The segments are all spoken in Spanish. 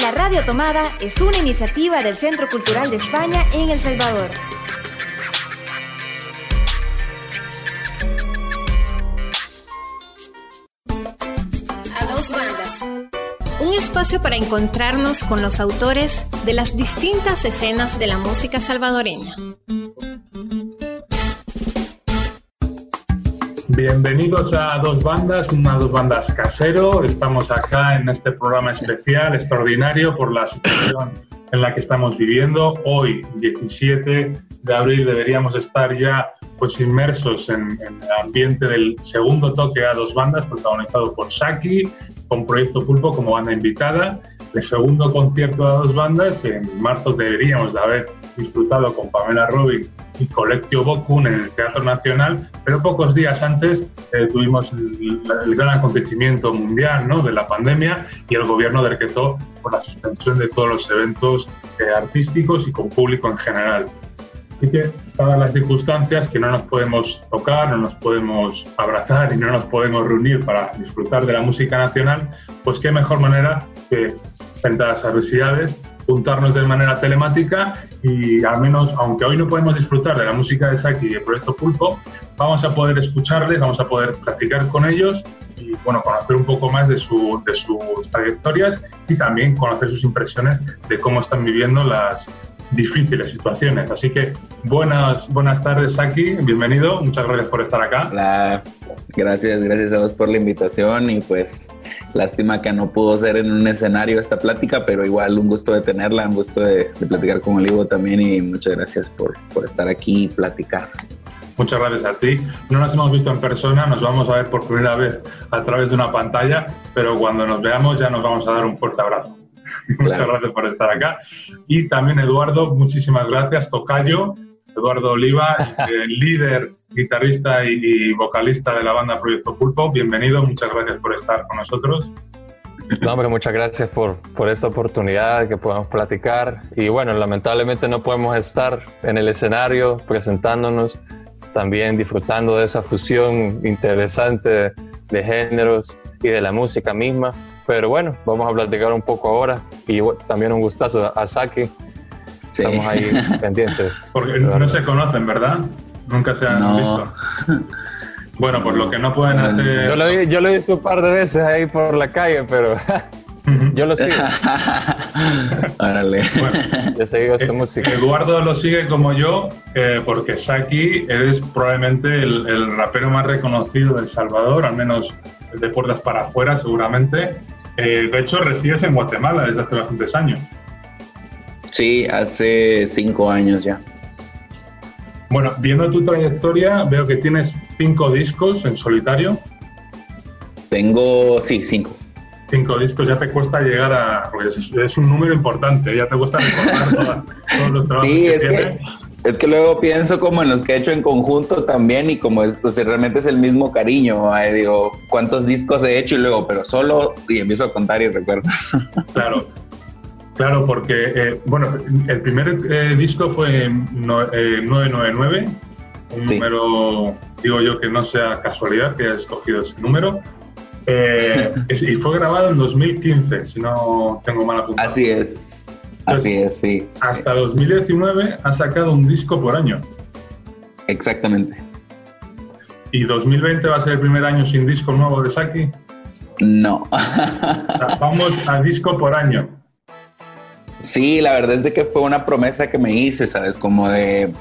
La Radio Tomada es una iniciativa del Centro Cultural de España en El Salvador. A dos bandas. Un espacio para encontrarnos con los autores de las distintas escenas de la música salvadoreña. Bienvenidos a Dos Bandas, una Dos Bandas casero. Estamos acá en este programa especial, extraordinario, por la situación en la que estamos viviendo. Hoy, 17 de abril, deberíamos estar ya pues inmersos en, en el ambiente del segundo toque a Dos Bandas, protagonizado por Saki, con Proyecto Pulpo como banda invitada. El segundo concierto a Dos Bandas, en marzo deberíamos de haber disfrutado con Pamela Robin y Collectio Bokun en el Teatro Nacional, pero pocos días antes eh, tuvimos el, el, gran acontecimiento mundial ¿no? de la pandemia y el gobierno decretó por la suspensión de todos los eventos eh, artísticos y con público en general. Así que, dadas las circunstancias que no nos podemos tocar, no nos podemos abrazar y no nos podemos reunir para disfrutar de la música nacional, pues qué mejor manera que, frente a las adversidades, juntarnos de manera telemática y al menos, aunque hoy no podemos disfrutar de la música de Saki y el proyecto Pulpo, vamos a poder escucharles, vamos a poder platicar con ellos y bueno, conocer un poco más de, su, de sus trayectorias y también conocer sus impresiones de cómo están viviendo las difíciles situaciones. Así que buenas, buenas tardes, Saki, bienvenido, muchas gracias por estar acá. Hola, gracias, gracias a vos por la invitación y pues lástima que no pudo ser en un escenario esta plática, pero igual un gusto de tenerla, un gusto de, de platicar con Olivo también y muchas gracias por, por estar aquí y platicar. Muchas gracias a ti. No nos hemos visto en persona, nos vamos a ver por primera vez a través de una pantalla, pero cuando nos veamos ya nos vamos a dar un fuerte abrazo. Claro. Muchas gracias por estar acá. Y también Eduardo, muchísimas gracias. Tocayo, Eduardo Oliva, el líder, guitarrista y, y, vocalista de la banda Proyecto Pulpo. Bienvenido, muchas gracias por estar con nosotros. No, hombre, muchas gracias por, por esta oportunidad que podamos platicar. Y bueno, lamentablemente no podemos estar en el escenario presentándonos, también disfrutando de esa fusión interesante de géneros y de la música misma. Pero bueno, vamos a platicar un poco ahora y también un gustazo a Saki. Sí. Estamos ahí pendientes. Porque no se conocen, ¿verdad? Nunca se han no. visto. Bueno, por lo que no pueden hacer... Yo lo, he, yo lo he visto un par de veces ahí por la calle, pero yo lo sigo. Órale. Bueno, yo seguido su eh, música. Eduardo lo sigue como yo, eh, porque Saki eres probablemente el, el rapero más reconocido de El Salvador, al menos de puertas para afuera seguramente. Eh, de hecho, resides en Guatemala desde hace bastantes años. Sí, hace cinco años ya. Bueno, viendo tu trayectoria, veo que tienes cinco discos en solitario. Tengo, sí, cinco. Cinco discos, ya te cuesta llegar a. Porque es, es un número importante, ya te cuesta recordar todos los trabajos sí, que es tienes. Que, es que luego pienso como en los que he hecho en conjunto también y como es, o sea, realmente es el mismo cariño. Eh, digo, cuántos discos he hecho y luego, pero solo, y empiezo a contar y recuerdo. Claro, claro, porque, eh, bueno, el primer eh, disco fue no, eh, 999, un sí. número, digo yo, que no sea casualidad que hayas escogido ese número. Eh, es, y fue grabado en 2015, si no tengo mal apuntado. Así es. Así es, sí. Hasta 2019 ha sacado un disco por año. Exactamente. ¿Y 2020 va a ser el primer año sin disco nuevo de Saki? No. Vamos a disco por año. Sí, la verdad es de que fue una promesa que me hice, ¿sabes? Como de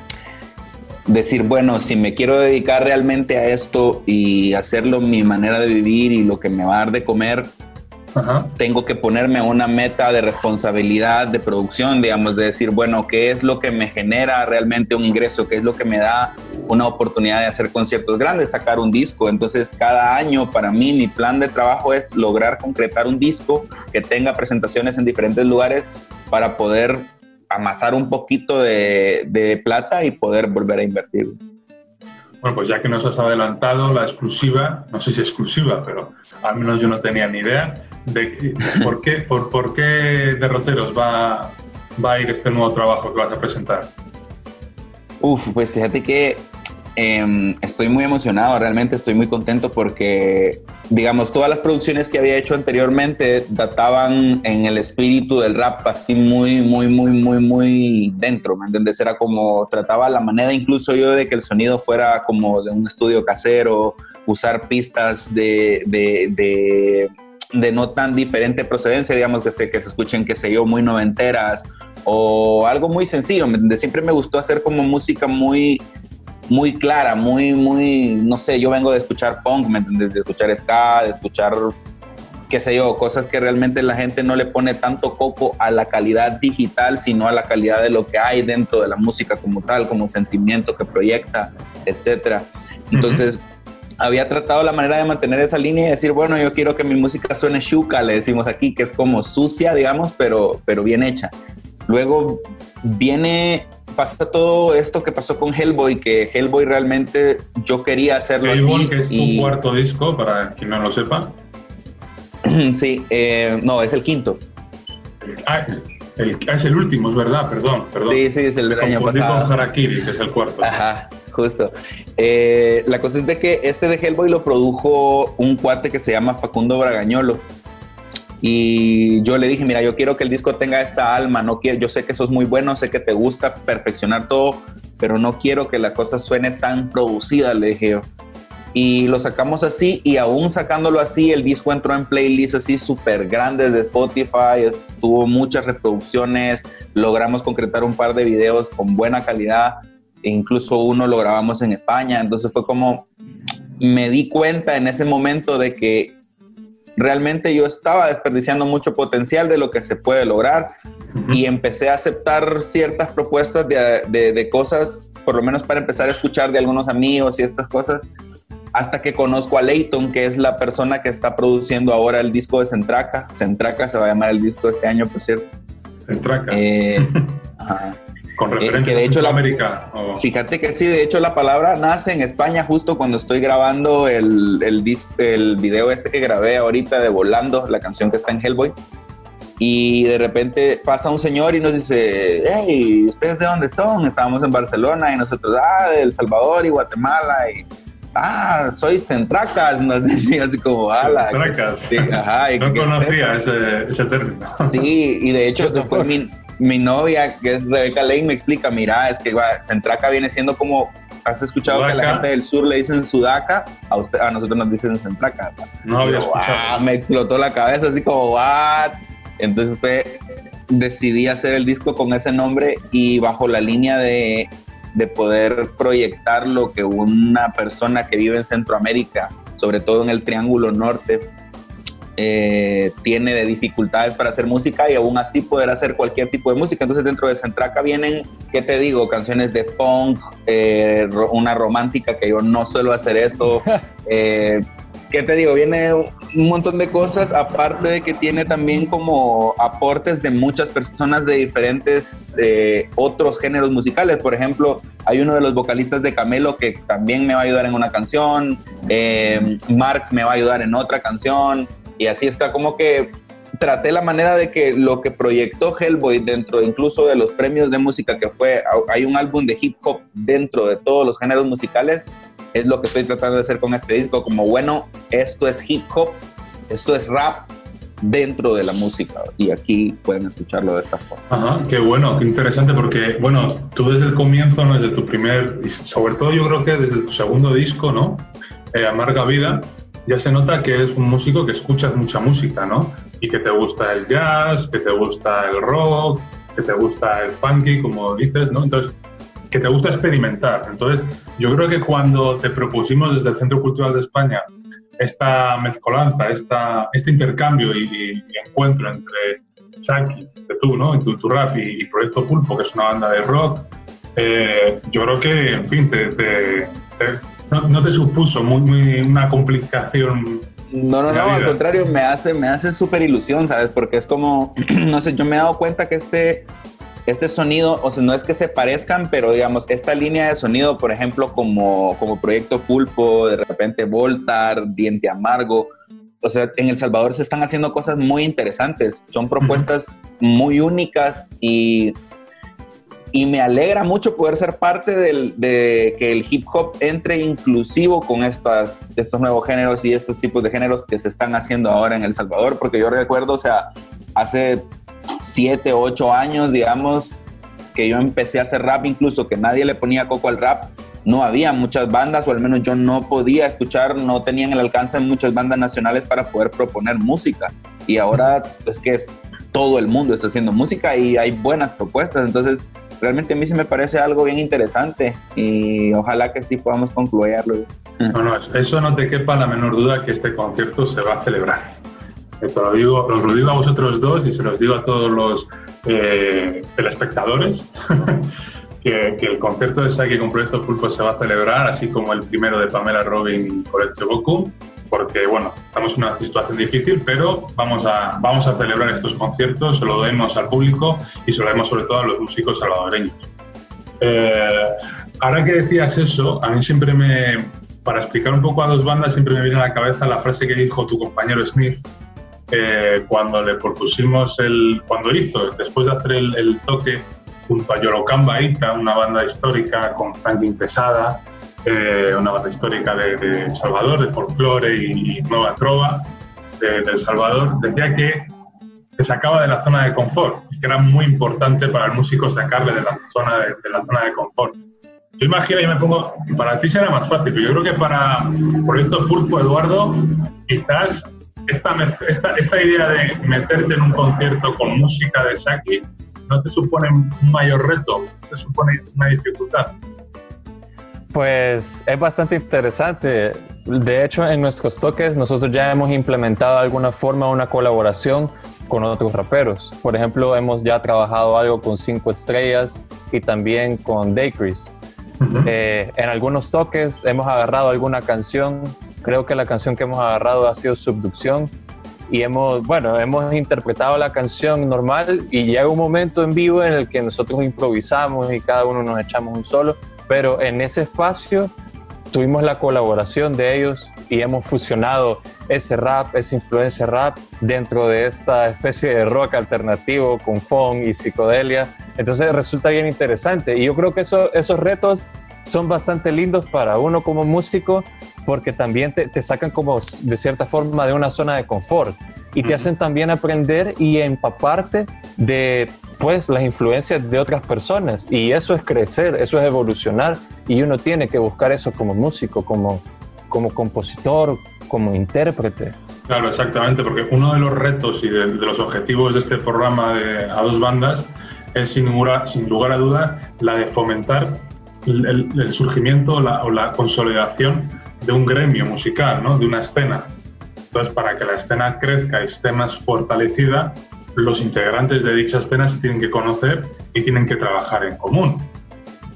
decir, bueno, si me quiero dedicar realmente a esto y hacerlo mi manera de vivir y lo que me va a dar de comer, Tengo que ponerme una meta de responsabilidad de producción, digamos, de decir, bueno, ¿qué es lo que me genera realmente un ingreso? ¿Qué es lo que me da una oportunidad de hacer conciertos grandes, sacar un disco? Entonces, cada año para mí mi plan de trabajo es lograr concretar un disco que tenga presentaciones en diferentes lugares para poder amasar un poquito de plata y poder volver a invertir. Bueno, pues ya que nos has adelantado la exclusiva, no sé si exclusiva, pero al menos yo no tenía ni idea de, por, qué, por, por qué derroteros va, va a ir este nuevo trabajo que vas a presentar. Uf, pues fíjate que Em, estoy muy emocionado, realmente estoy muy contento porque, digamos, todas las producciones que había hecho anteriormente databan en el espíritu del rap así muy, muy, muy, muy, muy dentro, ¿me entiendes? Era como, trataba la manera incluso yo de que el sonido fuera como de un estudio casero, usar pistas de, de, de, no tan diferente procedencia, digamos, que se, que se escuchen, qué sé yo, muy noventeras o algo muy sencillo. Siempre me gustó hacer como música muy muy clara, muy, muy, no sé, yo vengo de escuchar punk, ¿me entiendes? De escuchar ska, de escuchar, qué sé yo, cosas que realmente la gente no le pone tanto coco a la calidad digital, sino a la calidad de lo que hay dentro de la música como tal, como sentimiento que proyecta, etcétera. Entonces, había tratado la manera de mantener esa línea y decir, bueno, yo quiero que mi música suene shuka, le decimos aquí, que es como sucia, digamos, pero, pero bien hecha. Luego viene pasa todo esto que pasó con Hellboy, que Hellboy realmente yo quería hacerlo Hellboy, que es tu cuarto disco, para quien no lo sepa. sí, eh, no, es el quinto. Ah, es el último, es verdad, perdón, perdón. Sí, sí, es el del año pasado. con Harakiri, que es el cuarto. Ajá, justo. Eh, la cosa es de que este de Hellboy lo produjo un cuate que se llama Facundo Bragañolo y yo le dije, mira, yo quiero que el disco tenga esta alma, no quiero, yo sé que eso es muy bueno, sé que te gusta perfeccionar todo, pero no quiero que la cosa suene tan producida, le dije. Y lo sacamos así y aún sacándolo así, el disco entró en playlists así súper grandes de Spotify, tuvo muchas reproducciones, logramos concretar un par de videos con buena calidad, e incluso uno lo grabamos en España, entonces fue como, me di cuenta en ese momento de que realmente yo estaba desperdiciando mucho potencial de lo que se puede lograr y empecé a aceptar ciertas propuestas de, cosas, por lo menos para empezar a escuchar de algunos amigos y estas cosas, hasta que conozco a Leighton, que es la persona que está produciendo ahora el disco de Centraca. Centraca se va a llamar el disco de este año, por cierto. Centraca. Eh, Con eh, referencia de hecho, a la, América. Fíjate que sí, de hecho la palabra nace en España justo cuando estoy grabando el, el, el video este que grabé ahorita de Volando, la canción que está en Hellboy. Y de repente pasa un señor y nos dice, hey, ¿ustedes de dónde son? Estábamos en Barcelona y nosotros, ah, de El Salvador y Guatemala. Y, ah, soy Centracas, nos decía así como, ala. Centracas. Sí, ajá, no conocía ese, ese, término. Sí, y de hecho después mi, mi novia, que es Rebeca Lane, me explica, mira, es que Centraca viene siendo como, has escuchado que a la gente del sur le dicen Sudaca, a, usted, a nosotros nos dicen Centraca. No había escuchado. me explotó la cabeza así como, what? Entonces fue, decidí hacer el disco con ese nombre y bajo la línea de, de poder proyectar lo que una persona que vive en Centroamérica, sobre todo en el Triángulo Norte, eh, tiene de dificultades para hacer música y aún así poder hacer cualquier tipo de música. Entonces dentro de Centraca vienen, ¿qué te digo? Canciones de punk, eh, una romántica que yo no suelo hacer eso. Eh, ¿Qué te digo? Viene un montón de cosas, aparte de que tiene también como aportes de muchas personas de diferentes otros géneros musicales. Por ejemplo, hay uno de los vocalistas de Camelo que también me va a ayudar en una canción, Marx me va a ayudar en otra canción, y así está como que traté la manera de que lo que proyectó Hellboy dentro incluso de los premios de música que fue, hay un álbum de hip hop dentro de todos los géneros musicales, es lo que estoy tratando de hacer con este disco, como bueno, esto es hip hop, esto es rap dentro de la música y aquí pueden escucharlo de esta forma. Ajá, qué bueno, qué interesante porque, bueno, tú desde el comienzo, ¿no? desde tu primer, y sobre todo yo creo que desde tu segundo disco, ¿no? Eh, Amarga Vida, ya se nota que eres un músico que escuchas mucha música, ¿no? Y que te gusta el jazz, que te gusta el rock, que te gusta el funky, como dices, ¿no? Entonces, que te gusta experimentar. Entonces, yo creo que cuando te propusimos desde el Centro Cultural de España esta mezcolanza, esta, este intercambio y, encuentro entre Chucky, de tú, ¿no? Tu, tu rap y, Proyecto Pulpo, que es una banda de rock, eh, yo creo que, en fin, te, te no, te supuso muy, una complicación. No, no, no, al contrario, me hace, me hace súper ilusión, ¿sabes? Porque es como, no sé, yo me he dado cuenta que este, este sonido, o sea, no es que se parezcan, pero digamos, esta línea de sonido, por ejemplo, como, como Proyecto Pulpo, de repente Voltar, Diente Amargo, o sea, en El Salvador se están haciendo cosas muy interesantes, son propuestas muy únicas y y me alegra mucho poder ser parte del, de que el hip hop entre inclusivo con estas, estos nuevos géneros y estos tipos de géneros que se están haciendo ahora en El Salvador, porque yo recuerdo, o sea, hace siete, ocho años, digamos, que yo empecé a hacer rap, incluso que nadie le ponía coco al rap, no había muchas bandas, o al menos yo no podía escuchar, no tenían el alcance en muchas bandas nacionales para poder proponer música. Y ahora es que es, todo el mundo está haciendo música y hay buenas propuestas, entonces realmente a mí se me parece algo bien interesante y ojalá que sí podamos concluirlo. No, no, eso no te quepa la menor duda que este concierto se va a celebrar. Te lo digo, os lo digo a vosotros dos y se los digo a todos los eh, telespectadores, que, el concierto de Saki con Proyecto Pulpo se va a celebrar, así como el primero de Pamela Robin y Colette Goku, porque bueno, estamos en una situación difícil, pero vamos a, vamos a celebrar estos conciertos, se lo demos al público y se lo demos sobre todo a los músicos salvadoreños. Eh, ahora que decías eso, a mí siempre me, para explicar un poco a dos bandas, siempre me viene a la cabeza la frase que dijo tu compañero Smith eh, cuando le propusimos el, cuando hizo, después de hacer el, toque junto a Yorocamba Ita, una banda histórica con Franklin Pesada, eh, una banda histórica de, de, Salvador, de folclore y, nueva trova de, El Salvador, decía que se sacaba de la zona de confort y que era muy importante para el músico sacarle de la zona de, la zona de confort. Yo imagino y me pongo, para ti será más fácil, pero yo creo que para Proyecto Pulpo, Eduardo, quizás esta, esta, esta idea de meterte en un concierto con música de Saki no te supone un mayor reto, te supone una dificultad. Pues es bastante interesante. De hecho, en nuestros toques nosotros ya hemos implementado de alguna forma una colaboración con otros raperos. Por ejemplo, hemos ya trabajado algo con Cinco Estrellas y también con Daycris. Eh, en algunos toques hemos agarrado alguna canción Creo que la canción que hemos agarrado ha sido Subducción y hemos, bueno, hemos interpretado la canción normal y llega un momento en vivo en el que nosotros improvisamos y cada uno nos echamos un solo, pero en ese espacio tuvimos la colaboración de ellos y hemos fusionado ese rap, esa influencia rap dentro de esta especie de rock alternativo con funk y psicodelia. Entonces resulta bien interesante y yo creo que eso, esos retos son bastante lindos para uno como músico porque también te, sacan como de cierta forma de una zona de confort y te hacen también aprender y empaparte de pues las influencias de otras personas y eso es crecer, eso es evolucionar y uno tiene que buscar eso como músico, como, como compositor, como intérprete. Claro, exactamente, porque uno de los retos y de, los objetivos de este programa de a dos bandas es sin lugar, sin lugar a dudas la de fomentar el, surgimiento o la consolidación de un gremio musical, ¿no? de una escena. Entonces, para que la escena crezca y esté más fortalecida, los integrantes de dicha escena se tienen que conocer y tienen que trabajar en común.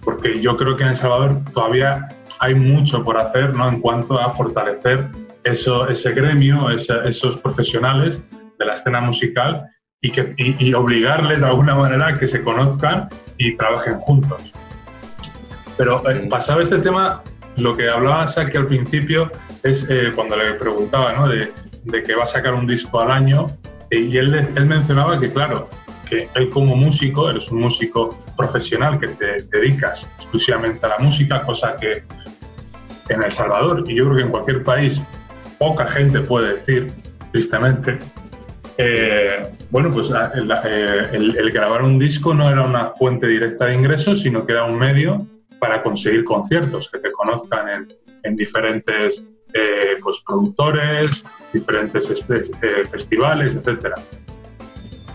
Porque yo creo que en El Salvador todavía hay mucho por hacer ¿no? en cuanto a fortalecer eso, ese gremio, esos profesionales de la escena musical y, que, y obligarles de alguna manera a que se conozcan y trabajen juntos. Pero eh, pasado este tema, lo que hablaba Saki al principio es eh, cuando le preguntaba ¿no? de, que va a sacar un disco al año eh, y él, él mencionaba que, claro, que él como músico, eres un músico profesional que te dedicas exclusivamente a la música, cosa que en El Salvador y yo creo que en cualquier país poca gente puede decir, tristemente, bueno, pues el, el, grabar un disco no era una fuente directa de ingresos, sino que era un medio para conseguir conciertos, que te conozcan en, diferentes eh, pues, productores, diferentes eh, festivales, etc.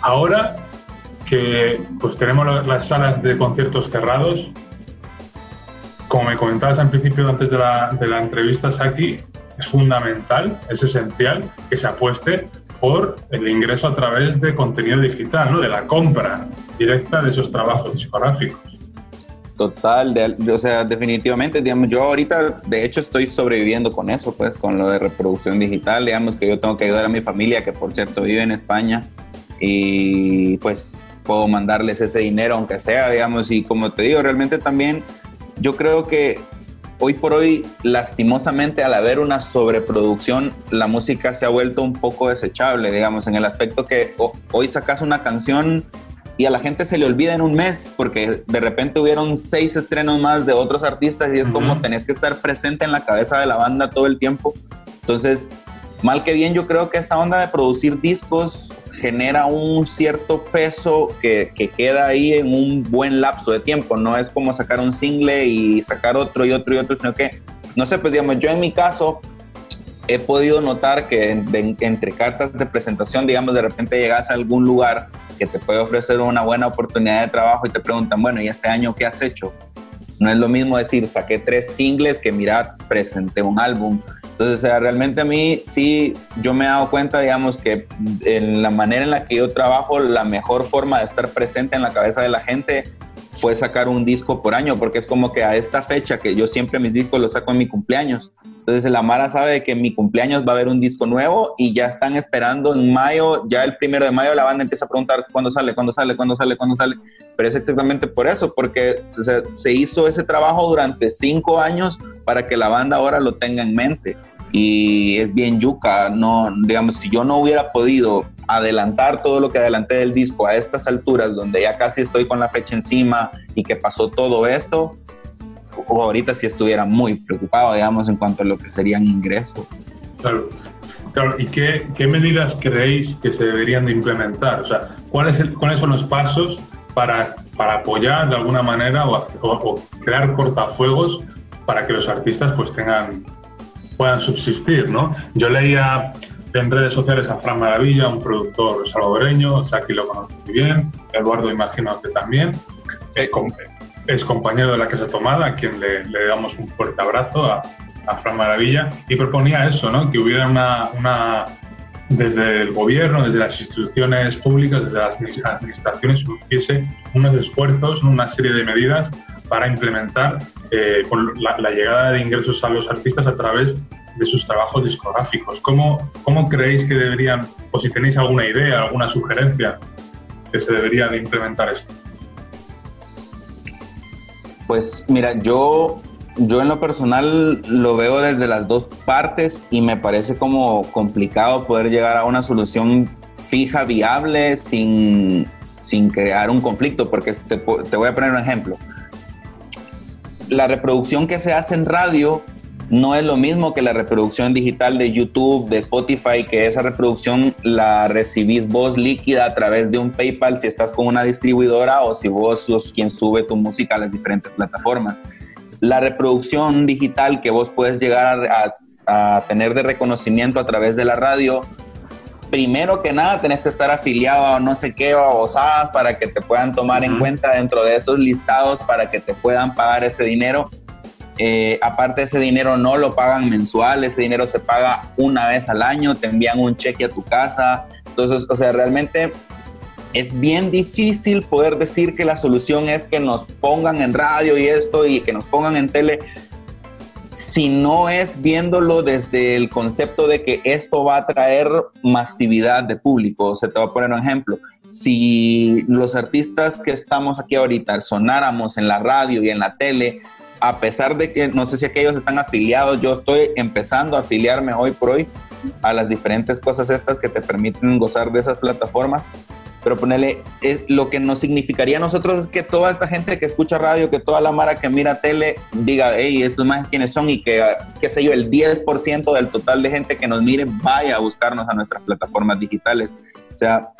Ahora que pues, tenemos las salas de conciertos cerrados, como me comentabas al principio antes de la, de la entrevista, Saki, es fundamental, es esencial que se apueste por el ingreso a través de contenido digital, ¿no? de la compra directa de esos trabajos discográficos. Total, o sea, definitivamente, digamos, yo ahorita, de hecho, estoy sobreviviendo con eso, pues, con lo de reproducción digital, digamos que yo tengo que ayudar a mi familia, que por cierto vive en España, y pues puedo mandarles ese dinero, aunque sea, digamos, y como te digo, realmente también yo creo que hoy por hoy, lastimosamente, al haber una sobreproducción, la música se ha vuelto un poco desechable, digamos, en el aspecto que hoy sacas una canción y a la gente se le olvida en un mes porque de repente hubieron seis estrenos más de otros artistas y es como tenés que estar presente en la cabeza de la banda todo el tiempo. Entonces, mal que bien, yo creo que esta onda de producir discos genera un cierto peso que, que, queda ahí en un buen lapso de tiempo. No es como sacar un single y sacar otro y otro y otro, sino que, no sé, pues digamos, yo en mi caso he podido notar que entre cartas de presentación, digamos, de repente llegas a algún lugar que te puede ofrecer una buena oportunidad de trabajo y te preguntan, bueno, ¿y este año qué has hecho? No es lo mismo decir, saqué tres singles que, mira, presenté un álbum. Entonces, o sea, realmente a mí sí, yo me he dado cuenta, digamos, que en la manera en la que yo trabajo, la mejor forma de estar presente en la cabeza de la gente fue sacar un disco por año, porque es como que a esta fecha, que yo siempre mis discos los saco en mi cumpleaños, entonces la Mara sabe que en mi cumpleaños va a haber un disco nuevo y ya están esperando en mayo, ya el primero de mayo la banda empieza a preguntar cuándo sale, cuándo sale, cuándo sale, cuándo sale. Pero es exactamente por eso, porque se, hizo ese trabajo durante cinco años para que la banda ahora lo tenga en mente. Y es bien yuca, no, digamos, si yo no hubiera podido adelantar todo lo que adelanté del disco a estas alturas, donde ya casi estoy con la fecha encima y que pasó todo esto, o ahorita si estuviera muy preocupado, digamos, en cuanto a lo que serían ingresos. Claro. Claro, ¿y qué, qué, medidas creéis que se deberían de implementar? O sea, ¿cuáles, ¿cuáles son los pasos para, para apoyar de alguna manera o, o, crear cortafuegos para que los artistas pues tengan, puedan subsistir, ¿no? Yo leía en redes sociales a Fran Maravilla, un productor salvadoreño, Saki lo conoce muy bien, Eduardo imagino que también, eh, es compañero de la Casa Tomada, a quien le, damos un fuerte abrazo a, a, Fran Maravilla, y proponía eso, ¿no? que hubiera una, una, desde el gobierno, desde las instituciones públicas, desde las administraciones, hubiese unos esfuerzos, una serie de medidas para implementar eh, la, la, llegada de ingresos a los artistas a través de sus trabajos discográficos. ¿Cómo, ¿Cómo creéis que deberían, o si tenéis alguna idea, alguna sugerencia, que se debería de implementar esto? Pues mira, yo, yo en lo personal lo veo desde las dos partes y me parece como complicado poder llegar a una solución fija, viable, sin, sin crear un conflicto, porque te, te voy a poner un ejemplo. La reproducción que se hace en radio no es lo mismo que la reproducción digital de YouTube, de Spotify, que esa reproducción la recibís vos líquida a través de un PayPal si estás con una distribuidora o si vos sos quien sube tu música a las diferentes plataformas. La reproducción digital que vos puedes llegar a, tener de reconocimiento a través de la radio, primero que nada tenés que estar afiliado a no sé qué babosadas para que te puedan tomar en cuenta dentro de esos listados para que te puedan pagar ese dinero eh, aparte ese dinero no lo pagan mensual, ese dinero se paga una vez al año, te envían un cheque a tu casa. Entonces, o sea, realmente es bien difícil poder decir que la solución es que nos pongan en radio y esto y que nos pongan en tele, si no es viéndolo desde el concepto de que esto va a traer masividad de público. Se te va a poner un ejemplo. Si los artistas que estamos aquí ahorita sonáramos en la radio y en la tele, a pesar de que no sé si aquellos están afiliados, yo estoy empezando a afiliarme hoy por hoy a las diferentes cosas estas que te permiten gozar de esas plataformas. Pero ponerle, lo que nos significaría a nosotros es que toda esta gente que escucha radio, que toda la mara que mira tele, diga, hey, estos más quiénes son y que, qué sé yo, el 10% del total de gente que nos mire vaya a buscarnos a nuestras plataformas digitales. O sea,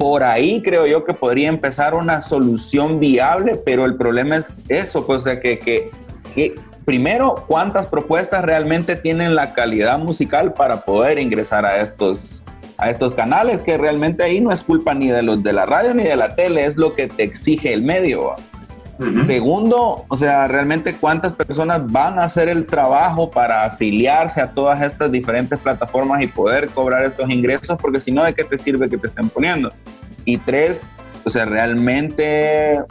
por ahí creo yo que podría empezar una solución viable, pero el problema es eso, pues, o sea, que, que, primero, ¿cuántas propuestas realmente tienen la calidad musical para poder ingresar a estos, a estos canales? Que realmente ahí no es culpa ni de los de la radio ni de la tele, es lo que te exige el medio. Segundo, o sea, realmente cuántas personas van a hacer el trabajo para afiliarse a todas estas diferentes plataformas y poder cobrar estos ingresos, porque si no, ¿de qué te sirve que te estén poniendo? Y tres, o sea, realmente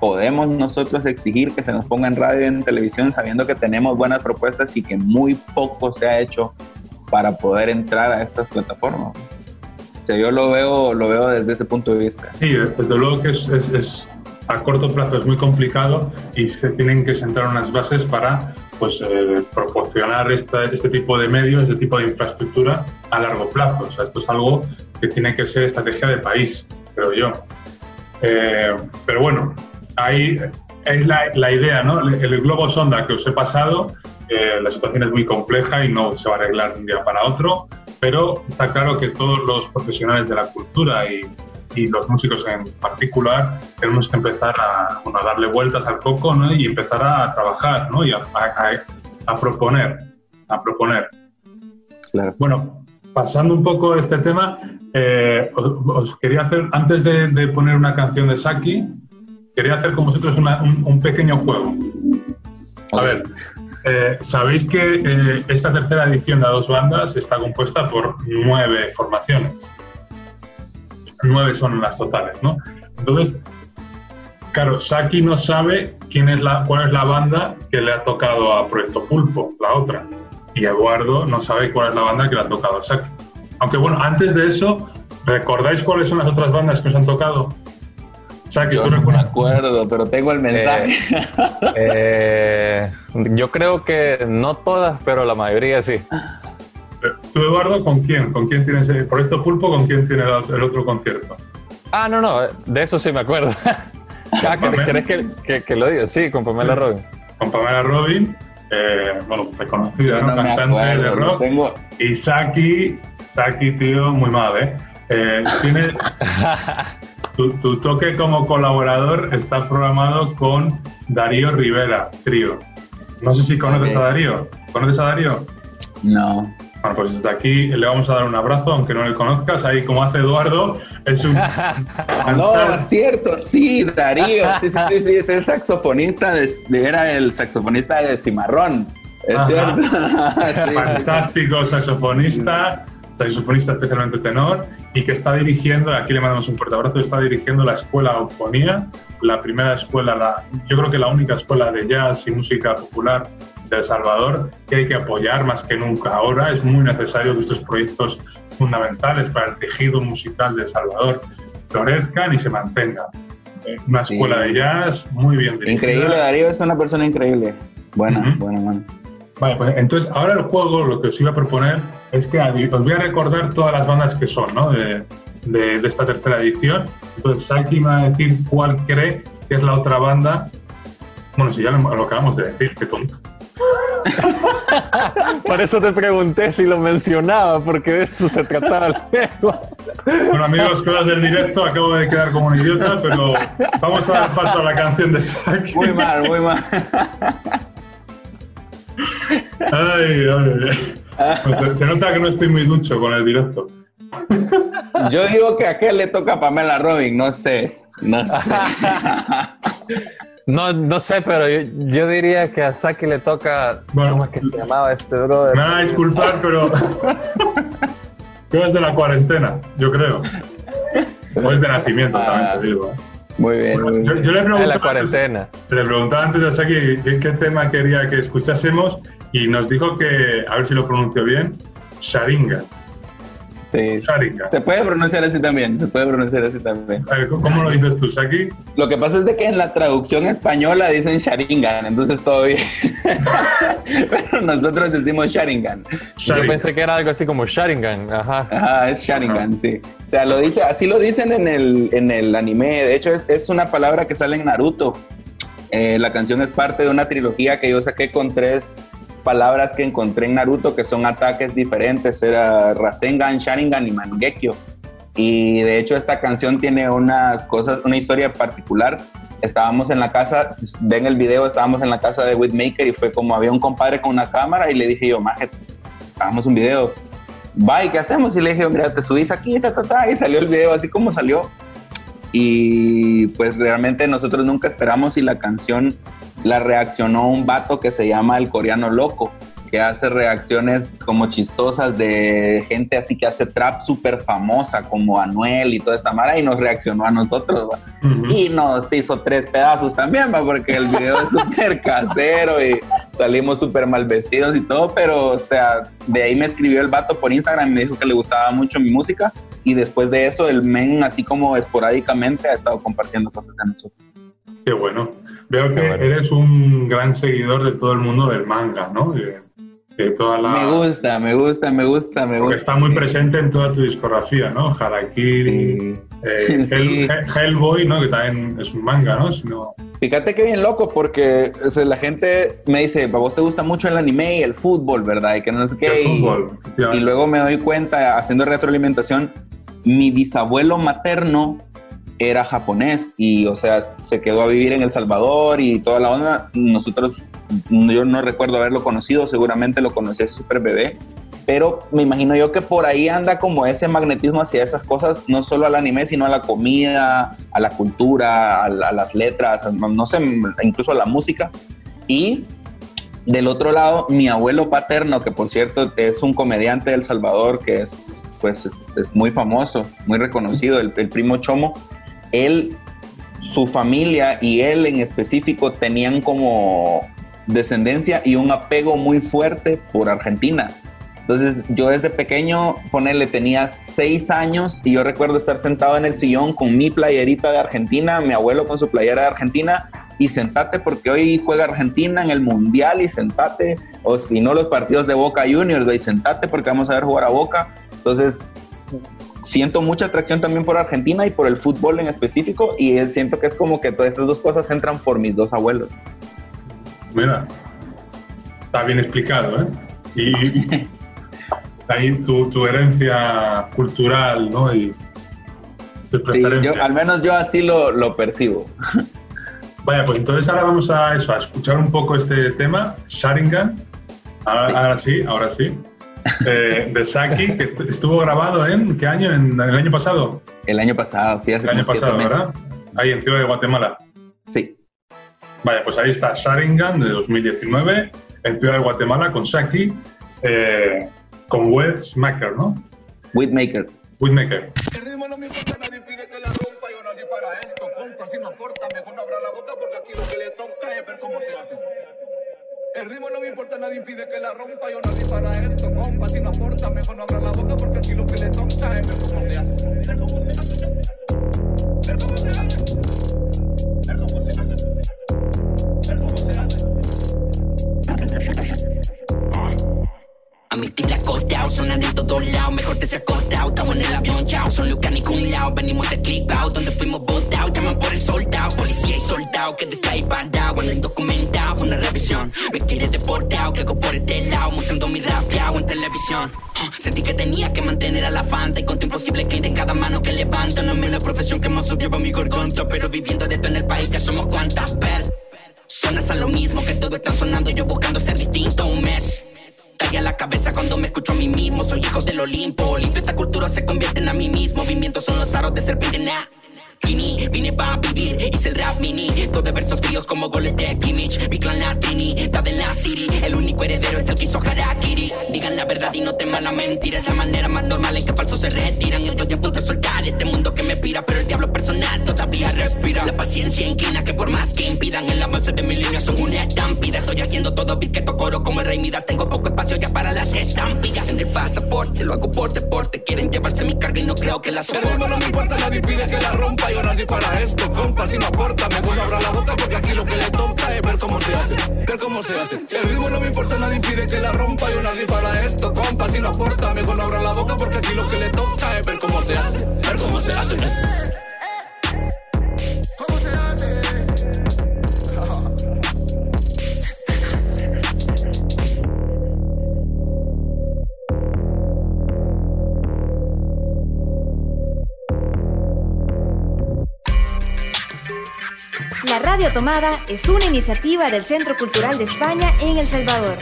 podemos nosotros exigir que se nos ponga en radio y en televisión sabiendo que tenemos buenas propuestas y que muy poco se ha hecho para poder entrar a estas plataformas. O sea, yo lo veo, lo veo desde ese punto de vista. Sí, desde luego que es, es a corto plazo es muy complicado y se tienen que sentar unas bases para pues, eh, proporcionar este tipo de medios, este tipo de infraestructura a largo plazo. O sea, esto es algo que tiene que ser estrategia de país, creo yo. Eh, pero bueno, ahí es la, idea, ¿no? El, globo sonda que os he pasado, eh, la situación es muy compleja y no se va a arreglar de un día para otro, pero está claro que todos los profesionales de la cultura y, los músicos en particular tenemos que empezar a, darle vueltas al coco ¿no? y empezar a trabajar ¿no? y a, proponer, a proponer. Claro. Bueno, pasando un poco este tema, eh, os, quería hacer, antes de, poner una canción de Saki, quería hacer con vosotros un, pequeño juego. A ver, eh, sabéis que eh, esta tercera edición de dos bandas está compuesta por nueve formaciones. Nueve son las totales, ¿no? Entonces, claro, Saki no sabe quién es la, cuál es la banda que le ha tocado a Proyecto Pulpo, la otra. Y Eduardo no sabe cuál es la banda que le ha tocado a Saki. Aunque bueno, antes de eso, ¿recordáis cuáles son las otras bandas que os han tocado? yo no me acuerdo, pero tengo el mensaje. Eh, eh, yo creo que no todas, pero la mayoría sí. ¿Tú, Eduardo, con quién? ¿Con quién tienes el proyecto Pulpo? ¿Con quién tiene el otro concierto? Ah, no, no, de eso sí me acuerdo. Ah, ¿Querés que, que, lo diga? Sí, con Pamela Robin. Con Pamela Robin, eh, bueno, reconocida, ¿no? Cantante de rock. Tengo... Y Saki, Saki, tío, muy mal, ¿eh? eh tiene... Tu, toque como colaborador está programado con Darío Rivera, trío. No sé si conoces a Darío. ¿Conoces a Darío? No. Bueno, pues desde aquí le vamos a dar un abrazo, aunque no le conozcas. Ahí, como hace Eduardo, es un. no, es cierto, sí, Darío. Sí, sí, sí, es el saxofonista, de, era el saxofonista de Cimarrón. Es cierto. Fantástico saxofonista saxofonista especialmente tenor, y que está dirigiendo, aquí le mandamos un fuerte abrazo, está dirigiendo la Escuela Eufonía, la primera escuela, la, yo creo que la única escuela de jazz y música popular de El Salvador, que hay que apoyar más que nunca. Ahora es muy necesario que estos proyectos fundamentales para el tejido musical de El Salvador florezcan y se mantengan. Eh, una escuela de jazz muy bien dirigida. Increíble, Darío es una persona increíble. Buena, buena, buena. Vale, pues entonces ahora el juego, lo que os iba a proponer es que os voy a recordar todas las bandas que son, ¿no? De, de, esta tercera edición. Entonces Saki me va a decir cuál cree que es la otra banda. Bueno, si ya lo, acabamos de decir, qué tonto. Por eso te pregunté si lo mencionaba, porque de eso se trataba el juego. Bueno, amigos, cosas del directo, acabo de quedar como un idiota, pero vamos a dar paso a la canción de Saki. Muy mal, muy mal. Ay, ay, pues se, nota que no estoy muy ducho con el directo. Yo digo que a qué le toca a Pamela Robin, no sé. No sé. No, no sé, pero yo, diría que a Saki le toca. ¿Cómo es que se llamaba este brother? Me va a disculpar, pero. es de la cuarentena, yo creo. O es de nacimiento, también te digo. ¿eh? Muy bien. Yo, le preguntaba, la cuarentena. le preguntaba antes a Saki qué, tema quería que escuchásemos y nos dijo que, a ver si lo pronuncio bien, Sharinga. Sí. Sharinga. Se puede pronunciar así también, se puede pronunciar así también. ¿Cómo lo dices tú, Saki? Lo que pasa es de que en la traducción española dicen Sharingan, entonces todo bien. Pero nosotros decimos Sharingan. Yo pensé que era algo así como Sharingan, ajá. Ajá, es Sharingan, sí. O sea, lo dice, así lo dicen en el, en el anime. De hecho, es, es una palabra que sale en Naruto. Eh, la canción es parte de una trilogía que yo saqué con tres palabras que encontré en Naruto que son ataques diferentes, era Rasengan, Sharingan y Mangekyo. Y de hecho esta canción tiene unas cosas, una historia particular. Estábamos en la casa, ven el video, estábamos en la casa de Whitmaker y fue como había un compadre con una cámara y le dije yo, Maje, hagamos un video. Bye, ¿qué hacemos? Y le dije, mira, te subís aquí, ta, ta, ta, y salió el video así como salió. Y pues realmente nosotros nunca esperamos y la canción la reaccionó un vato que se llama el coreano loco, que hace reacciones como chistosas de gente así que hace trap súper famosa como Anuel y toda esta mara y nos reaccionó a nosotros y nos hizo tres pedazos también ¿va? porque el video es súper casero y salimos súper mal vestidos y todo pero o sea de ahí me escribió el vato por Instagram y me dijo que le gustaba mucho mi música y después de eso el men así como esporádicamente ha estado compartiendo cosas de nosotros. Qué bueno. Veo que eres un gran seguidor de todo el mundo del manga, ¿no? toda la... Me gusta, me gusta, me gusta, me gusta. está muy presente en toda tu discografía, ¿no? Harakiri, eh, Hellboy, ¿no? Que también es un manga, ¿no? Sino... Fíjate que bien loco, porque la gente me dice, a vos te gusta mucho el anime y el fútbol, ¿verdad? Y que no sé qué. y, luego me doy cuenta, haciendo retroalimentación, mi bisabuelo materno era japonés y, o sea, se quedó a vivir en El Salvador y toda la onda. Nosotros, yo no recuerdo haberlo conocido, seguramente lo conocí hace súper bebé, pero me imagino yo que por ahí anda como ese magnetismo hacia esas cosas, no solo al anime, sino a la comida, a la cultura, a, las letras, no sé, incluso a la música. Y del otro lado, mi abuelo paterno, que por cierto es un comediante de Salvador, que es, pues, es, muy famoso, muy reconocido, el, el primo Chomo, él, su familia y él en específico tenían como descendencia y un apego muy fuerte por Argentina. Entonces yo desde pequeño, ponerle, tenía seis años y yo recuerdo estar sentado en el sillón con mi playerita de Argentina, mi abuelo con su playera de Argentina y sentate porque hoy juega Argentina en el Mundial y sentate, o si no los partidos de Boca Juniors, y sentate porque vamos a ver jugar a Boca. Entonces siento mucha atracción también por Argentina y por el fútbol en específico y siento que es como que todas estas dos cosas entran por mis dos abuelos. Mira, está bien explicado, ¿eh? Y ahí tu, herencia cultural, ¿no? Y sí, al menos yo así lo, percibo. Vaya, pues entonces ahora vamos a eso, a escuchar un poco este tema, Sharingan. Ahora sí, ahora sí. Eh, de Saki, que estuvo grabado en ¿qué año? ¿En el año pasado? El año pasado, sí, hace El año pasado, ¿verdad? Ahí en Ciudad de Guatemala. Sí. Vaya, pues ahí está Sharingan de 2019 en Ciudad de Guatemala con Saki. Eh, con Maker, ¿no? Whitmaker. Whitmaker. El ritmo no me importa, nadie pide que la rompa. Yo nací para esto, compa. Si no aporta, mejor no abra la boca porque aquí lo que le toca es ver cómo se hace. El ritmo no me importa, nadie pide que la rompa. Yo nací para esto, compa. Si no aporta, mejor no abra la boca porque aquí lo que le toca es ver cómo se hace. Ver cómo se hace. Se hace. Ver cómo se hace. Se hace. A mi en todos lados, mejor te se acostado. Estamos en el avión, chao, son Lucas ni un lado. Venimos de clip out, donde fuimos votados. Llaman por el soldado, policía y soldado. Que te sale parado en el documentado, una revisión. Me quiere deportado, que hago por este lado, mostrando mi rapeado en televisión. Uh, sentí que tenía que mantener a la fanta y contra imposible que en cada mano que levanta. No es la profesión que más odiaba mi gorgonzo, pero viviendo de esto en el país ya somos cuantas Suenas a lo mismo que todo está sonando, yo buscando ser distinto un mes a la cabeza cuando me escucho a mí mismo. Soy hijo del Olimpo. Limpio esta cultura se convierte en mí mismo. Movimientos son los aros de serpiente. Nah. Vini, vine pa' vivir, hice el rap mini. Todo de versos fríos como goles de Kimmich. Mi clan latini, está de la city. El único heredero es el que hizo Harakiri. Digan la verdad y no teman la mentira. Es la manera más normal en que falsos se retiran. Yo, yo ya pude soltar este mundo que me pira Pero el diablo personal todavía respira. La paciencia inclina que por más que impidan El avance de mi línea son una estampida. Estoy haciendo todo beat que coro como el rey Midas. Tengo poco espacio ya para las el pasaporte, lo hago por deporte Quieren llevarse mi carga y no creo que la soporte no me importa, nadie pide que la rompa yo nací para esto, compa, si no aporta, mejor no abra la boca porque aquí lo que le toca es ver cómo se hace, ver cómo se hace. El ritmo no me importa, nadie impide que la rompa, yo nací para esto, compa, si no aporta, mejor no abra la boca porque aquí lo que le toca es ver cómo se hace, ver cómo se hace. Radio Tomada es una iniciativa del Centro Cultural de España en El Salvador.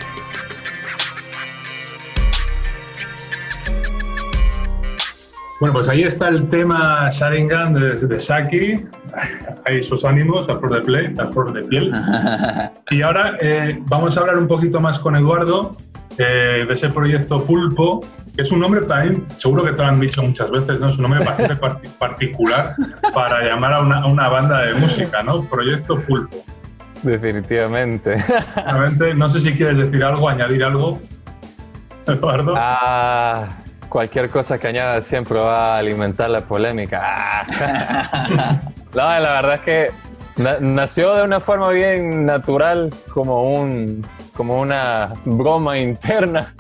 Bueno, pues ahí está el tema Sharingan de, Saki. Hay sus ánimos a flor de, play, a flor de piel. Y ahora eh, vamos a hablar un poquito más con Eduardo eh, de ese proyecto Pulpo, que es un nombre también, seguro que te lo han dicho muchas veces, ¿no? Es un nombre bastante particular para llamar a una, una, banda de música, ¿no? Proyecto Pulpo. Definitivamente. No sé si quieres decir algo, añadir algo, Eduardo. Ah, cualquier cosa que añada siempre va a alimentar la polémica. Ah. no, la verdad es que nació de una forma bien natural, como un como una broma interna,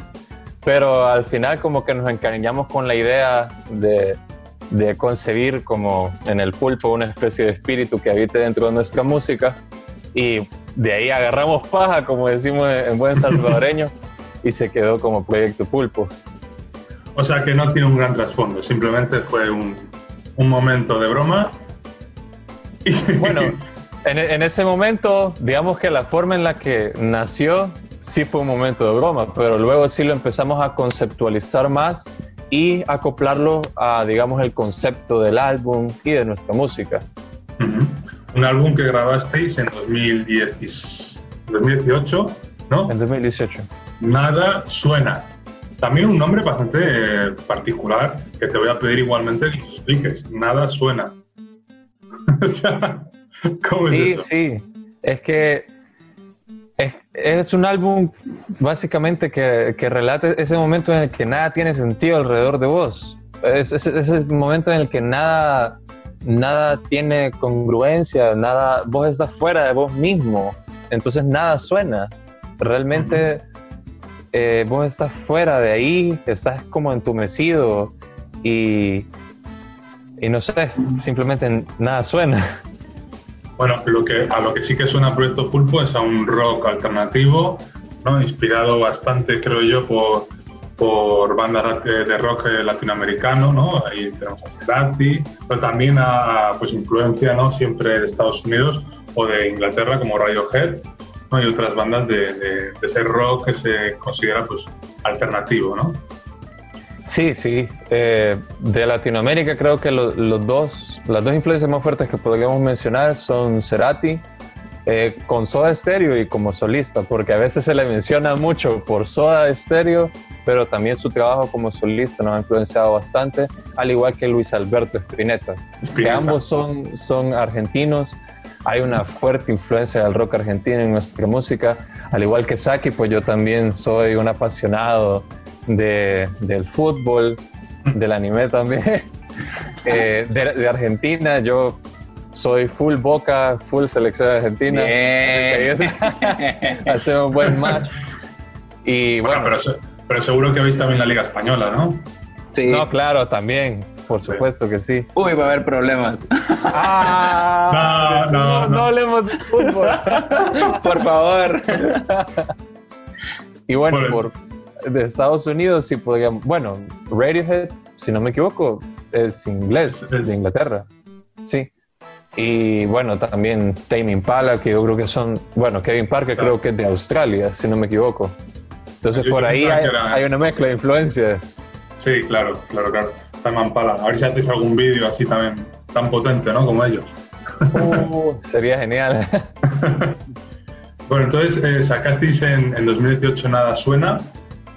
pero al final como que nos encariñamos con la idea de, de concebir como en el pulpo una especie de espíritu que habite dentro de nuestra música y de ahí agarramos paja, como decimos en buen salvadoreño, y se quedó como proyecto pulpo. O sea que no tiene un gran trasfondo, simplemente fue un, un momento de broma. Bueno, en, en, ese momento, digamos que la forma en la que nació sí fue un momento de broma, pero luego sí lo empezamos a conceptualizar más y acoplarlo a, digamos, el concepto del álbum y de nuestra música. Uh -huh. Un álbum que grabasteis en 2010, 2018, ¿no? En 2018. Nada suena. También un nombre bastante particular que te voy a pedir igualmente que nos expliques. Nada suena. o sea, ¿cómo sí, es eso? Sí, Es que es, es, un álbum básicamente que, que relata ese momento en el que nada tiene sentido alrededor de vos. Es, es, es el momento en el que nada, nada tiene congruencia, nada, vos estás fuera de vos mismo, entonces nada suena. Realmente... Eh, vos estás fuera de ahí, estás como entumecido y, y no sé, simplemente nada suena. Bueno, lo que, a lo que sí que suena Proyecto Pulpo es a un rock alternativo, ¿no? inspirado bastante, creo yo, por, por bandas de rock latinoamericano, ¿no? Ahí tenemos a Cerati, pero también a pues, influencia ¿no? siempre de Estados Unidos o de Inglaterra como Radiohead, ¿no? y otras bandas de, de, de, ese rock que se considera pues alternativo, ¿no? Sí, sí. Eh, de Latinoamérica creo que lo, los dos, las dos influencias más fuertes que podríamos mencionar son Cerati, eh, con Soda Stereo y como solista, porque a veces se le menciona mucho por Soda Stereo, pero también su trabajo como solista nos ha influenciado bastante, al igual que Luis Alberto Spinetta, Spinetta. que ambos son, son argentinos, hay una fuerte influencia del rock argentino en nuestra música, al igual que Saki, pues yo también soy un apasionado de, del fútbol, del anime también, eh, de, de, Argentina, yo soy full Boca, full selección de Argentina, hacemos un buen match. Y bueno, bueno pero, pero, seguro que veis también la Liga Española, ¿no? Sí. No, claro, también. Por supuesto que sí. Uy, va a haber problemas. Ah, no, no, no, no, hablemos de fútbol. por favor. y bueno, por, de Estados Unidos sí podríamos. Bueno, Radiohead, si no me equivoco, es inglés, es, de Inglaterra. Sí. Y bueno, también Tame Impala, que yo creo que son. Bueno, Kevin Parker claro. creo que es de Australia, si no me equivoco. Entonces yo por ahí hay, era... hay, una mezcla de influencias. Sí, claro, claro, claro. Tame Impala. A ver si haces algún vídeo así también, tan potente, ¿no? Como ellos. Uh, sería genial. bueno, entonces eh, sacasteis en, en 2018 Nada Suena,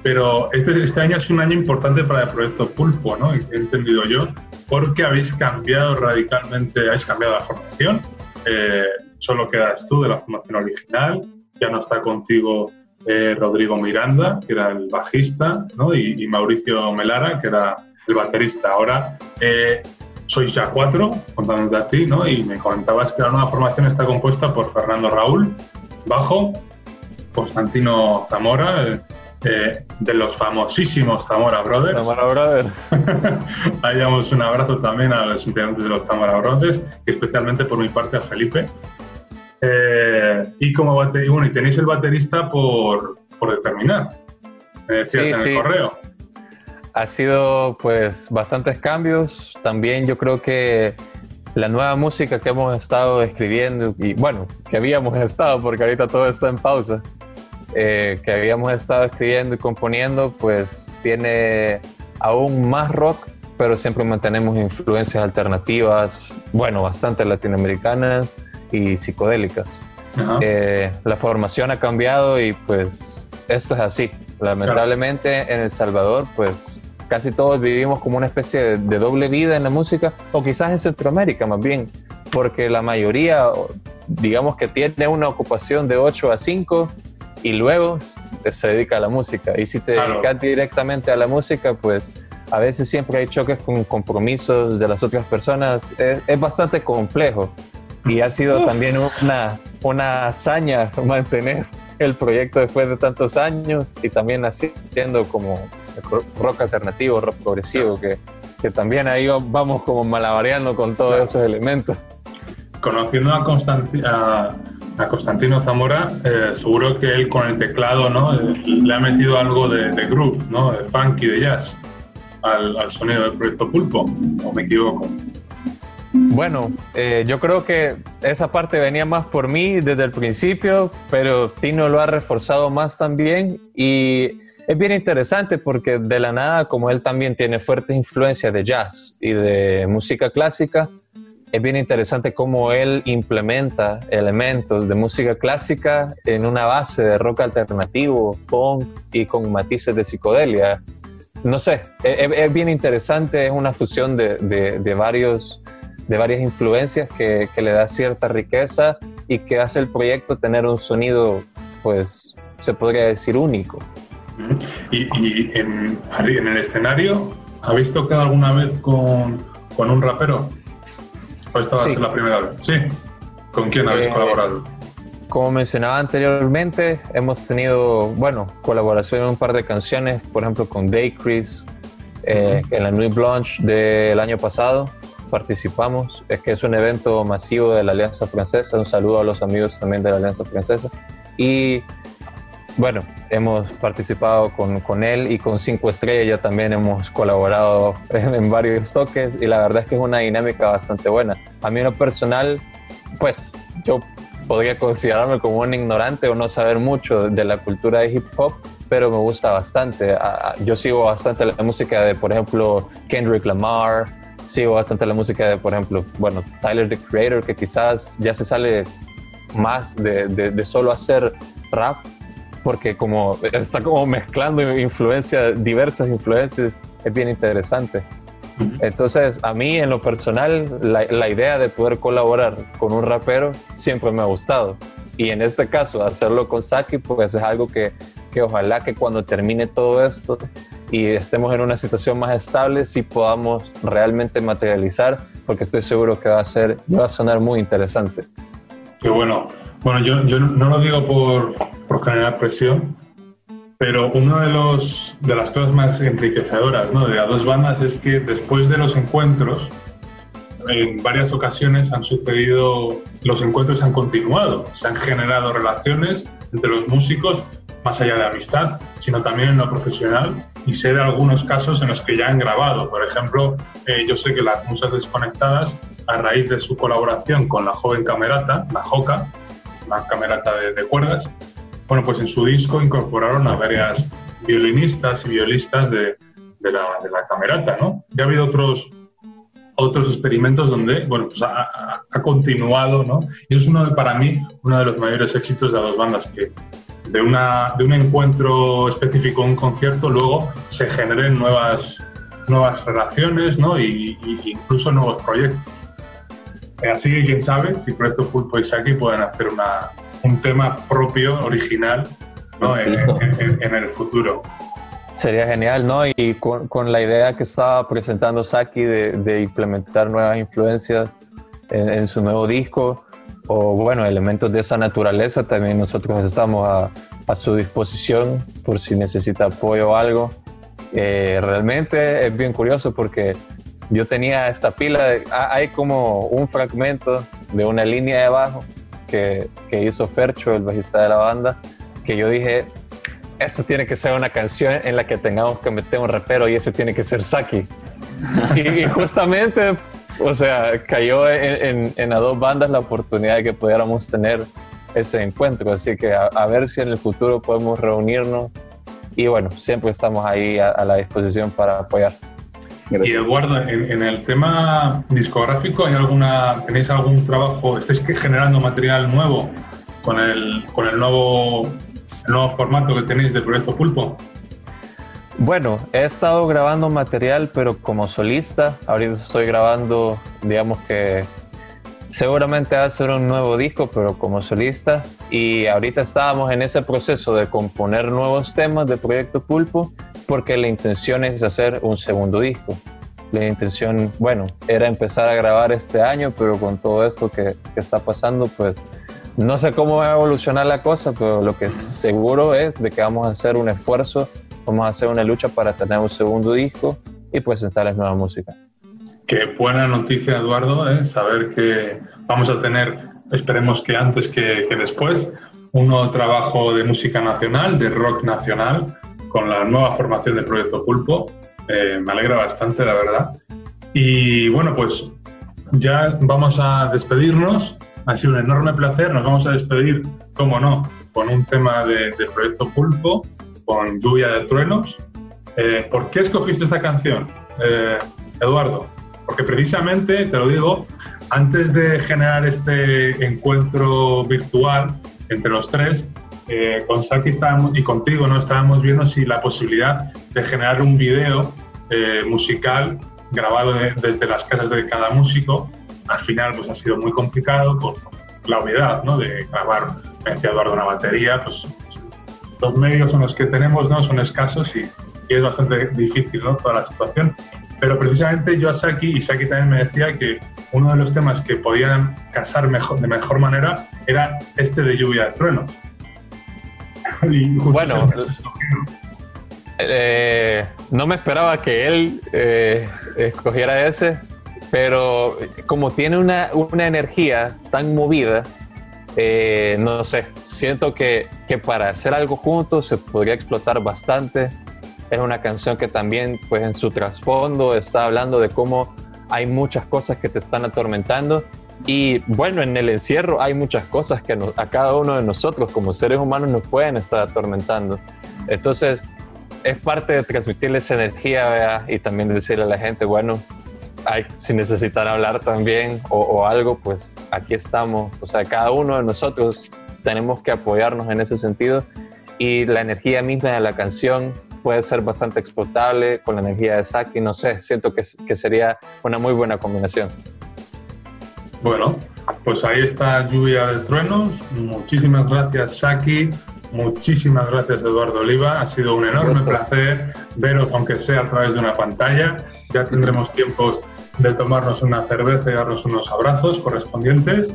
pero este, este, año es un año importante para el proyecto Pulpo, ¿no? He entendido yo, porque habéis cambiado radicalmente, habéis cambiado la formación. Eh, solo quedas tú de la formación original, ya no está contigo eh, Rodrigo Miranda, que era el bajista, ¿no? y, Mauricio Melara, que era el baterista. Ahora eh, sois ya cuatro, contándote a ti, ¿no? y me comentabas que la nueva formación está compuesta por Fernando Raúl, bajo, Constantino Zamora, eh, de los famosísimos Zamora Brothers. Zamora Brothers. Ahí damos un abrazo también a los integrantes de los Zamora Brothers, y especialmente por mi parte a Felipe. Eh, y como bate, bueno, y tenéis el baterista por, por determinar, me decías sí, en el sí. correo. Ha sido pues bastantes cambios. También yo creo que la nueva música que hemos estado escribiendo y bueno, que habíamos estado porque ahorita todo está en pausa eh, que habíamos estado escribiendo y componiendo, pues tiene aún más rock, pero siempre mantenemos influencias alternativas, bueno, bastante latinoamericanas y psicodélicas. Uh -huh. eh, la formación ha cambiado y pues esto es así. Lamentablemente claro. en El Salvador, pues casi todos vivimos como una especie de, de doble vida en la música, o quizás en Centroamérica más bien, porque la mayoría, digamos que tiene una ocupación de 8 a 5 y luego se dedica a la música. Y si te claro. dedicas directamente a la música, pues a veces siempre hay choques con compromisos de las otras personas. Es, es bastante complejo y ha sido también una, una hazaña mantener el proyecto después de tantos años y también haciendo como rock alternativo, rock progresivo, que, que también ahí vamos como malabareando con todos esos elementos. Conociendo a, a, Constantino Zamora, eh, seguro que él con el teclado ¿no? Eh, le ha metido algo de, groove, ¿no? de funk y de jazz al, sonido del proyecto Pulpo, o me equivoco. Bueno, eh, yo creo que esa parte venía más por mí desde el principio, pero Tino lo ha reforzado más también y es bien interesante porque de la nada, como él también tiene fuerte influencia de jazz y de música clásica, es bien interesante cómo él implementa elementos de música clásica en una base de rock alternativo, funk y con matices de psicodelia. No sé, es, bien interesante, es una fusión de, de varios de varias influencias que, le da cierta riqueza y que hace el proyecto tener un sonido, pues, se podría decir único. ¿Y, en, el escenario, ¿habéis tocado alguna vez con, un rapero? ¿O esta va a ser la primera vez? Sí. ¿Con quién habéis eh, colaborado? Como mencionaba anteriormente, hemos tenido, bueno, colaboración en un par de canciones, por ejemplo, con Daycris, eh, en la Nuit Blanche del año pasado participamos, es que es un evento masivo de la Alianza Francesa, un saludo a los amigos también de la Alianza Francesa. Y bueno, hemos participado con, con él y con Cinco Estrellas ya también hemos colaborado en, varios toques y la verdad es que es una dinámica bastante buena. A mí en lo personal, pues yo podría considerarme como un ignorante o no saber mucho de la cultura de hip hop, pero me gusta bastante. Yo sigo bastante la música de, por ejemplo, Kendrick Lamar, sigo bastante la música de, por ejemplo, bueno, Tyler the Creator, que quizás ya se sale más de, de, solo hacer rap, porque como está como mezclando influencias, diversas influencias, es bien interesante. Entonces, a mí en lo personal, la, la, idea de poder colaborar con un rapero siempre me ha gustado. Y en este caso, hacerlo con Saki, pues es algo que, que ojalá que cuando termine todo esto, y estemos en una situación más estable, si podamos realmente materializar, porque estoy seguro que va a ser, va a sonar muy interesante. Qué bueno. Bueno, yo, yo no lo digo por, por generar presión, pero una de, los, de las cosas más enriquecedoras ¿no? de las dos bandas es que después de los encuentros, en varias ocasiones han sucedido, los encuentros han continuado, se han generado relaciones entre los músicos más allá de amistad, sino también en lo profesional y sé de algunos casos en los que ya han grabado. Por ejemplo, eh, yo sé que las Musas Desconectadas, a raíz de su colaboración con la joven camerata, la Joca, una camerata de, cuerdas, bueno, pues en su disco incorporaron a varias violinistas y violistas de, la, camerata, ¿no? Ya ha habido otros, otros experimentos donde, bueno, pues ha, continuado, ¿no? Y eso es uno de, para mí uno de los mayores éxitos de las dos bandas, que de, una, de un encuentro específico, un concierto, luego se generen nuevas, nuevas relaciones ¿no? y, incluso nuevos proyectos. Así que quién sabe si Proyecto Pulpo y Saki pueden hacer una, un tema propio, original, ¿no? en, el futuro. Sería genial, ¿no? Y con, con, la idea que estaba presentando Saki de, de implementar nuevas influencias en, en, su nuevo disco, o bueno, elementos de esa naturaleza, también nosotros estamos a, a su disposición por si necesita apoyo o algo. Eh, realmente es bien curioso porque yo tenía esta pila, de, ah, hay como un fragmento de una línea de bajo que, que hizo Fercho, el bajista de la banda, que yo dije, esto tiene que ser una canción en la que tengamos que meter un rapero y ese tiene que ser Saki. y justamente o sea, cayó en, en, a dos bandas la oportunidad de que pudiéramos tener ese encuentro. Así que a, ver si en el futuro podemos reunirnos. Y bueno, siempre estamos ahí a, la disposición para apoyar. Y Eduardo, en, el tema discográfico, ¿hay alguna, ¿tenéis algún trabajo? ¿Estáis generando material nuevo con el, con el, nuevo, el nuevo formato que tenéis del proyecto Pulpo? Bueno, he estado grabando material, pero como solista. Ahorita estoy grabando, digamos que seguramente va a ser un nuevo disco, pero como solista. Y ahorita estábamos en ese proceso de componer nuevos temas de Proyecto Pulpo, porque la intención es hacer un segundo disco. La intención, bueno, era empezar a grabar este año, pero con todo esto que, que está pasando, pues no sé cómo va a evolucionar la cosa, pero lo que seguro es de que vamos a hacer un esfuerzo, vamos a hacer una lucha para tener un segundo disco y presentarles nueva música. Qué buena noticia, Eduardo, ¿eh? saber que vamos a tener, esperemos que antes que, después, un nuevo trabajo de música nacional, de rock nacional, con la nueva formación del Proyecto Pulpo. Eh, me alegra bastante, la verdad. Y bueno, pues ya vamos a despedirnos. Ha sido un enorme placer. Nos vamos a despedir, como no, con un tema del Proyecto Pulpo, con Lluvia de Truenos. Eh, ¿Por qué escogiste esta canción, Eduardo? Porque precisamente, te lo digo, antes de generar este encuentro virtual entre los tres, eh, con Saki estábamos, y contigo no estábamos viendo si la posibilidad de generar un video eh, musical grabado desde las casas de cada músico. Al final pues ha sido muy complicado por la obviedad ¿no? de grabar, me decía Eduardo, una batería, pues los medios son los que tenemos, ¿no? son escasos y, y es bastante difícil ¿no? toda la situación. Pero precisamente yo a Saki, y Saki también me decía que uno de los temas que podían casar mejor, de mejor manera era este de lluvia de truenos. Bueno, eh, no me esperaba que él eh, escogiera ese, pero como tiene una, una energía tan movida, eh, no sé, siento que, que, para hacer algo juntos se podría explotar bastante es una canción que también, pues en su trasfondo, está hablando de cómo hay muchas cosas que te están atormentando. Y bueno, en el encierro hay muchas cosas que a cada uno de nosotros como seres humanos nos pueden estar atormentando. Entonces, es parte de transmitirle esa energía y también decirle a la gente, bueno, hay, si necesitan hablar también o, o, algo, pues aquí estamos. O sea, cada uno de nosotros tenemos que apoyarnos en ese sentido y la energía misma de la canción puede ser bastante exportable con la energía de Saki, no sé, siento que, que sería una muy buena combinación. Bueno, pues ahí está Lluvia de Truenos. Muchísimas gracias, Saki. Muchísimas gracias, Eduardo Oliva. Ha sido un enorme placer veros, aunque sea a través de una pantalla. Ya tendremos tiempos de tomarnos una cerveza y darnos unos abrazos correspondientes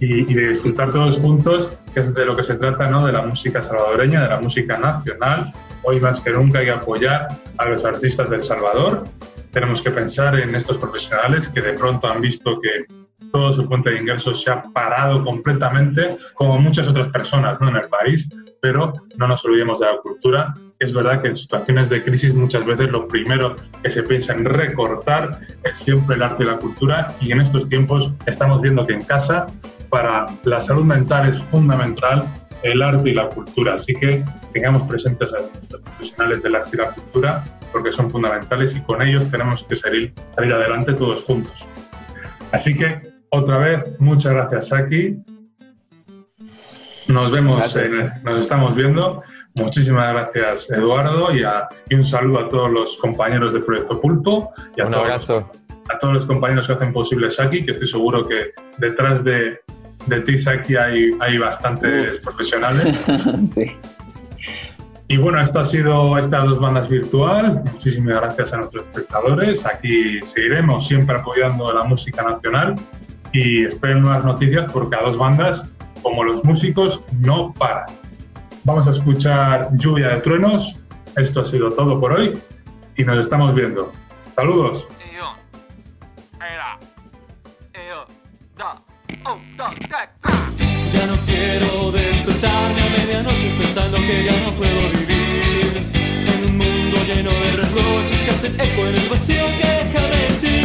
y, y, de disfrutar todos juntos, que es de lo que se trata, ¿no? De la música salvadoreña, de la música nacional Hoy más que nunca hay que apoyar a los artistas del Salvador. Tenemos que pensar en estos profesionales que de pronto han visto que toda su fuente de ingresos se ha parado completamente, como muchas otras personas ¿no? en el país, pero no nos olvidemos de la cultura. Es verdad que en situaciones de crisis muchas veces lo primero que se piensa en recortar es siempre el arte y la cultura y en estos tiempos estamos viendo que en casa para la salud mental es fundamental el arte y la cultura. Así que tengamos presentes a los profesionales del arte y la cultura porque son fundamentales y con ellos tenemos que salir, salir adelante todos juntos. Así que otra vez, muchas gracias Saki. Nos vemos, nos estamos viendo. Muchísimas gracias Eduardo y, un saludo a todos los compañeros del Proyecto Pulpo y a, un todos, abrazo. a todos los compañeros que hacen posible Saki, que estoy seguro que detrás de, de ti, Saki, hay, hay bastantes profesionales. sí. Y bueno, esto ha sido estas dos bandas virtual. Muchísimas gracias a nuestros espectadores. Aquí seguiremos siempre apoyando la música nacional y esperen nuevas noticias porque a dos bandas, como los músicos, no paran. Vamos a escuchar Lluvia de Truenos. Esto ha sido todo por hoy y nos estamos viendo. Saludos. Ya no quiero despertarme a medianoche pensando que ya no puedo vivir en un mundo lleno de reproches que hacen eco en el vacío que deja mentir.